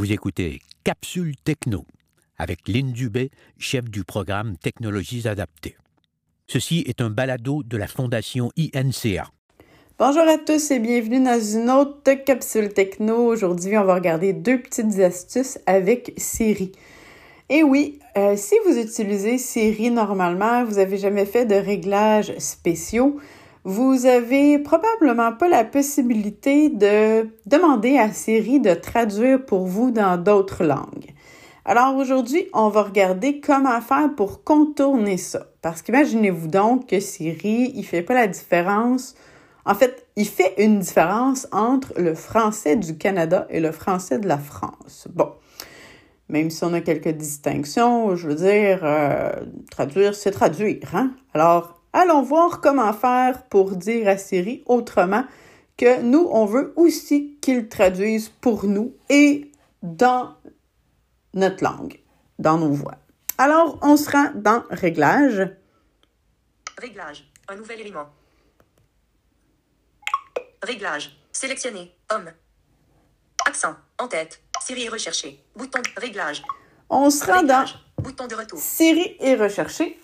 Vous écoutez Capsule Techno avec Lynn Dubé, chef du programme Technologies adaptées. Ceci est un balado de la Fondation INCA. Bonjour à tous et bienvenue dans une autre capsule techno. Aujourd'hui, on va regarder deux petites astuces avec Siri. Et oui, euh, si vous utilisez Siri normalement, vous n'avez jamais fait de réglages spéciaux, vous avez probablement pas la possibilité de demander à Siri de traduire pour vous dans d'autres langues. Alors aujourd'hui, on va regarder comment faire pour contourner ça. Parce qu'imaginez-vous donc que Siri, il fait pas la différence. En fait, il fait une différence entre le français du Canada et le français de la France. Bon, même si on a quelques distinctions, je veux dire, euh, traduire, c'est traduire. Hein? Alors, Allons voir comment faire pour dire à Siri autrement que nous, on veut aussi qu'il traduise pour nous et dans notre langue, dans nos voix. Alors, on se rend dans Réglages. Réglage. Un nouvel élément. Réglage. Sélectionner. Homme. Accent. En tête. Siri est recherché. Bouton. Réglage. On se rend dans Bouton de retour. Siri est recherché.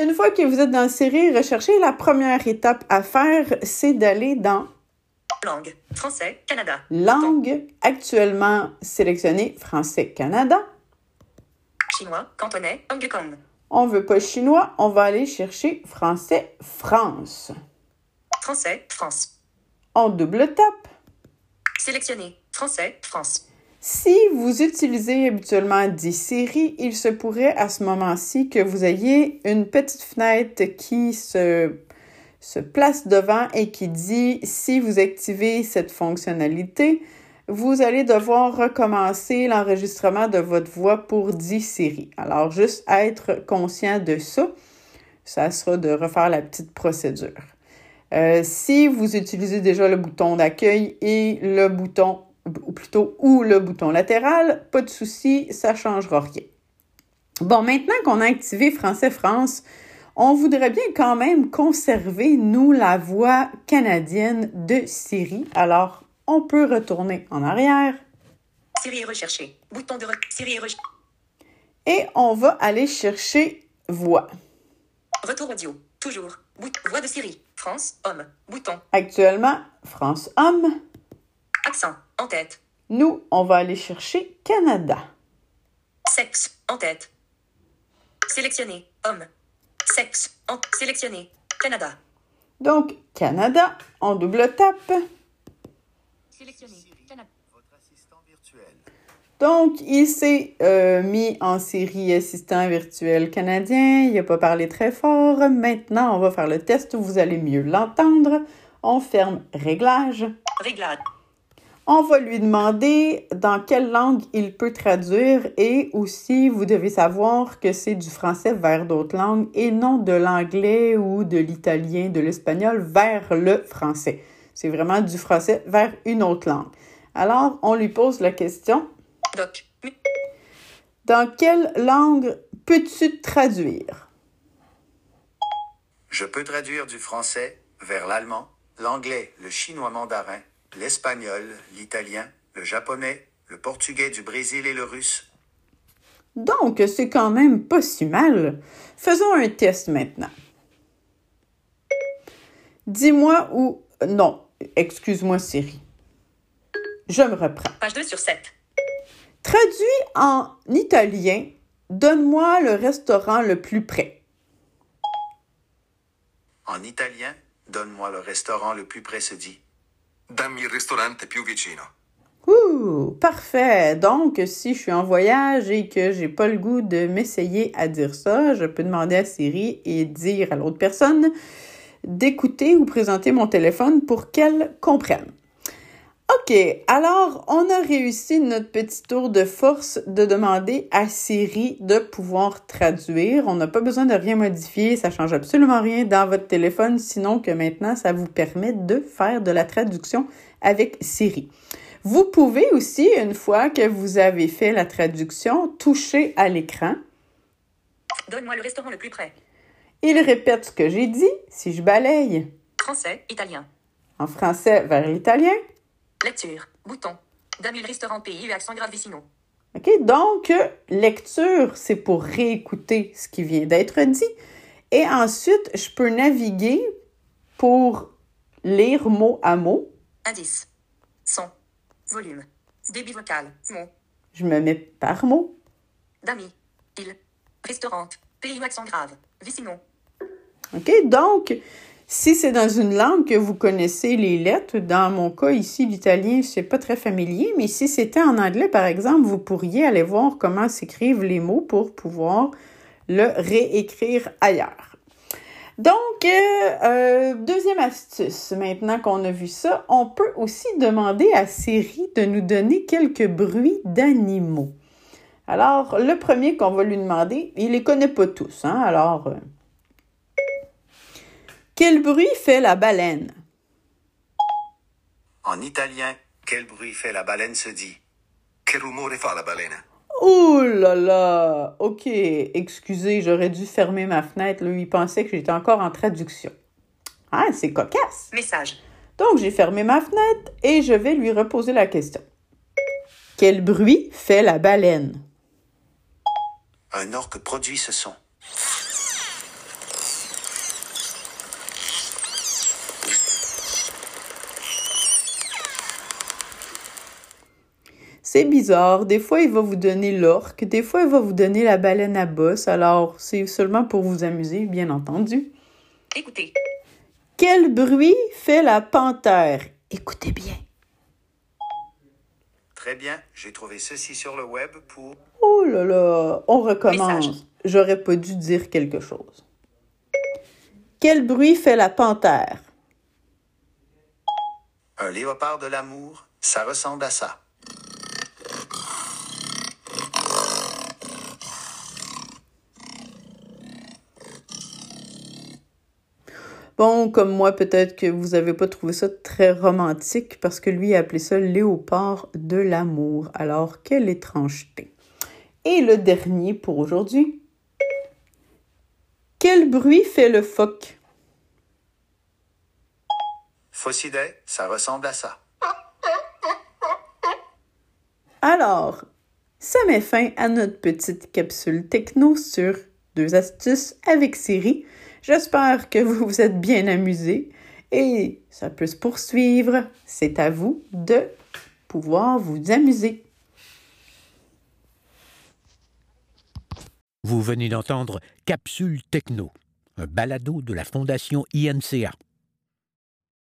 Une fois que vous êtes dans Série Rechercher, la première étape à faire, c'est d'aller dans Langue. Français. Canada. Langue. Actuellement sélectionnée Français Canada. Chinois. Cantonais. Hong Kong. On veut pas chinois, on va aller chercher Français France. Français. France. On double tape. Sélectionner. Français. France. Si vous utilisez habituellement des séries, il se pourrait à ce moment-ci que vous ayez une petite fenêtre qui se, se place devant et qui dit si vous activez cette fonctionnalité, vous allez devoir recommencer l'enregistrement de votre voix pour 10 séries. Alors, juste être conscient de ça, ça sera de refaire la petite procédure. Euh, si vous utilisez déjà le bouton d'accueil et le bouton ou plutôt ou le bouton latéral, pas de souci, ça changera rien. Bon, maintenant qu'on a activé Français France, on voudrait bien quand même conserver, nous, la voix canadienne de Siri. Alors, on peut retourner en arrière. Siri est recherché. Bouton de Siri est recherché. Et on va aller chercher voix. Retour audio. Toujours. voix de Siri. France, homme. Bouton. Actuellement, France, homme. Accent. En tête. Nous, on va aller chercher Canada. Sexe. En tête. Sélectionner. Homme. Sexe. En... Sélectionner. Canada. Donc, Canada, on double tape. Sélectionner. Canada. Votre assistant virtuel. Donc, il s'est euh, mis en série assistant virtuel canadien. Il n'a pas parlé très fort. Maintenant, on va faire le test. Vous allez mieux l'entendre. On ferme Réglage. Réglage. On va lui demander dans quelle langue il peut traduire et aussi vous devez savoir que c'est du français vers d'autres langues et non de l'anglais ou de l'italien, de l'espagnol vers le français. C'est vraiment du français vers une autre langue. Alors, on lui pose la question. Doc. Dans quelle langue peux-tu traduire? Je peux traduire du français vers l'allemand, l'anglais, le chinois mandarin, l'espagnol, l'italien, le japonais, le portugais du Brésil et le russe. Donc, c'est quand même pas si mal. Faisons un test maintenant. Dis-moi où... Non, excuse-moi Siri. Je me reprends. Page 2 sur 7. Traduit en italien, donne-moi le restaurant le plus près. En italien, donne-moi le restaurant le plus près se dit Dammi il ristorante più vicino. Ouh, parfait. Donc, si je suis en voyage et que j'ai pas le goût de m'essayer à dire ça, je peux demander à Siri et dire à l'autre personne d'écouter ou présenter mon téléphone pour qu'elle comprenne. OK, alors on a réussi notre petit tour de force de demander à Siri de pouvoir traduire. On n'a pas besoin de rien modifier, ça change absolument rien dans votre téléphone, sinon que maintenant ça vous permet de faire de la traduction avec Siri. Vous pouvez aussi, une fois que vous avez fait la traduction, toucher à l'écran. Donne-moi le restaurant le plus près. Il répète ce que j'ai dit si je balaye Français, italien. en français vers l'italien. Lecture. Bouton. Damul restaurant pays et accent grave Vicino. OK? Donc, lecture, c'est pour réécouter ce qui vient d'être dit. Et ensuite, je peux naviguer pour lire mot à mot. Indice. Son. Volume. Débit vocal. Mot. Je me mets par mot. Dami. Il. Restaurant. Pays ou accent grave. Vicino. OK? Donc, si c'est dans une langue que vous connaissez les lettres, dans mon cas ici, l'italien, c'est pas très familier, mais si c'était en anglais, par exemple, vous pourriez aller voir comment s'écrivent les mots pour pouvoir le réécrire ailleurs. Donc, euh, euh, deuxième astuce, maintenant qu'on a vu ça, on peut aussi demander à Siri de nous donner quelques bruits d'animaux. Alors, le premier qu'on va lui demander, il les connaît pas tous, hein? Alors, euh, quel bruit fait la baleine? En italien, quel bruit fait la baleine se dit Che rumore fa la balena? Oh là là! OK, excusez, j'aurais dû fermer ma fenêtre. Lui, il pensait que j'étais encore en traduction. Ah, c'est cocasse! Message. Donc, j'ai fermé ma fenêtre et je vais lui reposer la question. Quel bruit fait la baleine? Un orque produit ce son. C'est bizarre. Des fois, il va vous donner l'orque. Des fois, il va vous donner la baleine à bosse. Alors, c'est seulement pour vous amuser, bien entendu. Écoutez. Quel bruit fait la panthère? Écoutez bien. Très bien, j'ai trouvé ceci sur le web pour... Oh là là, on recommence. J'aurais pas dû dire quelque chose. Quel bruit fait la panthère? Un léopard de l'amour, ça ressemble à ça. Bon, comme moi, peut-être que vous avez pas trouvé ça très romantique parce que lui a appelé ça léopard de l'amour. Alors, quelle étrangeté. Et le dernier pour aujourd'hui. Quel bruit fait le phoque? Faucidet, ça ressemble à ça. Alors, ça met fin à notre petite capsule techno sur deux astuces avec Siri. J'espère que vous vous êtes bien amusés et ça peut se poursuivre. C'est à vous de pouvoir vous amuser. Vous venez d'entendre Capsule Techno, un balado de la Fondation INCA.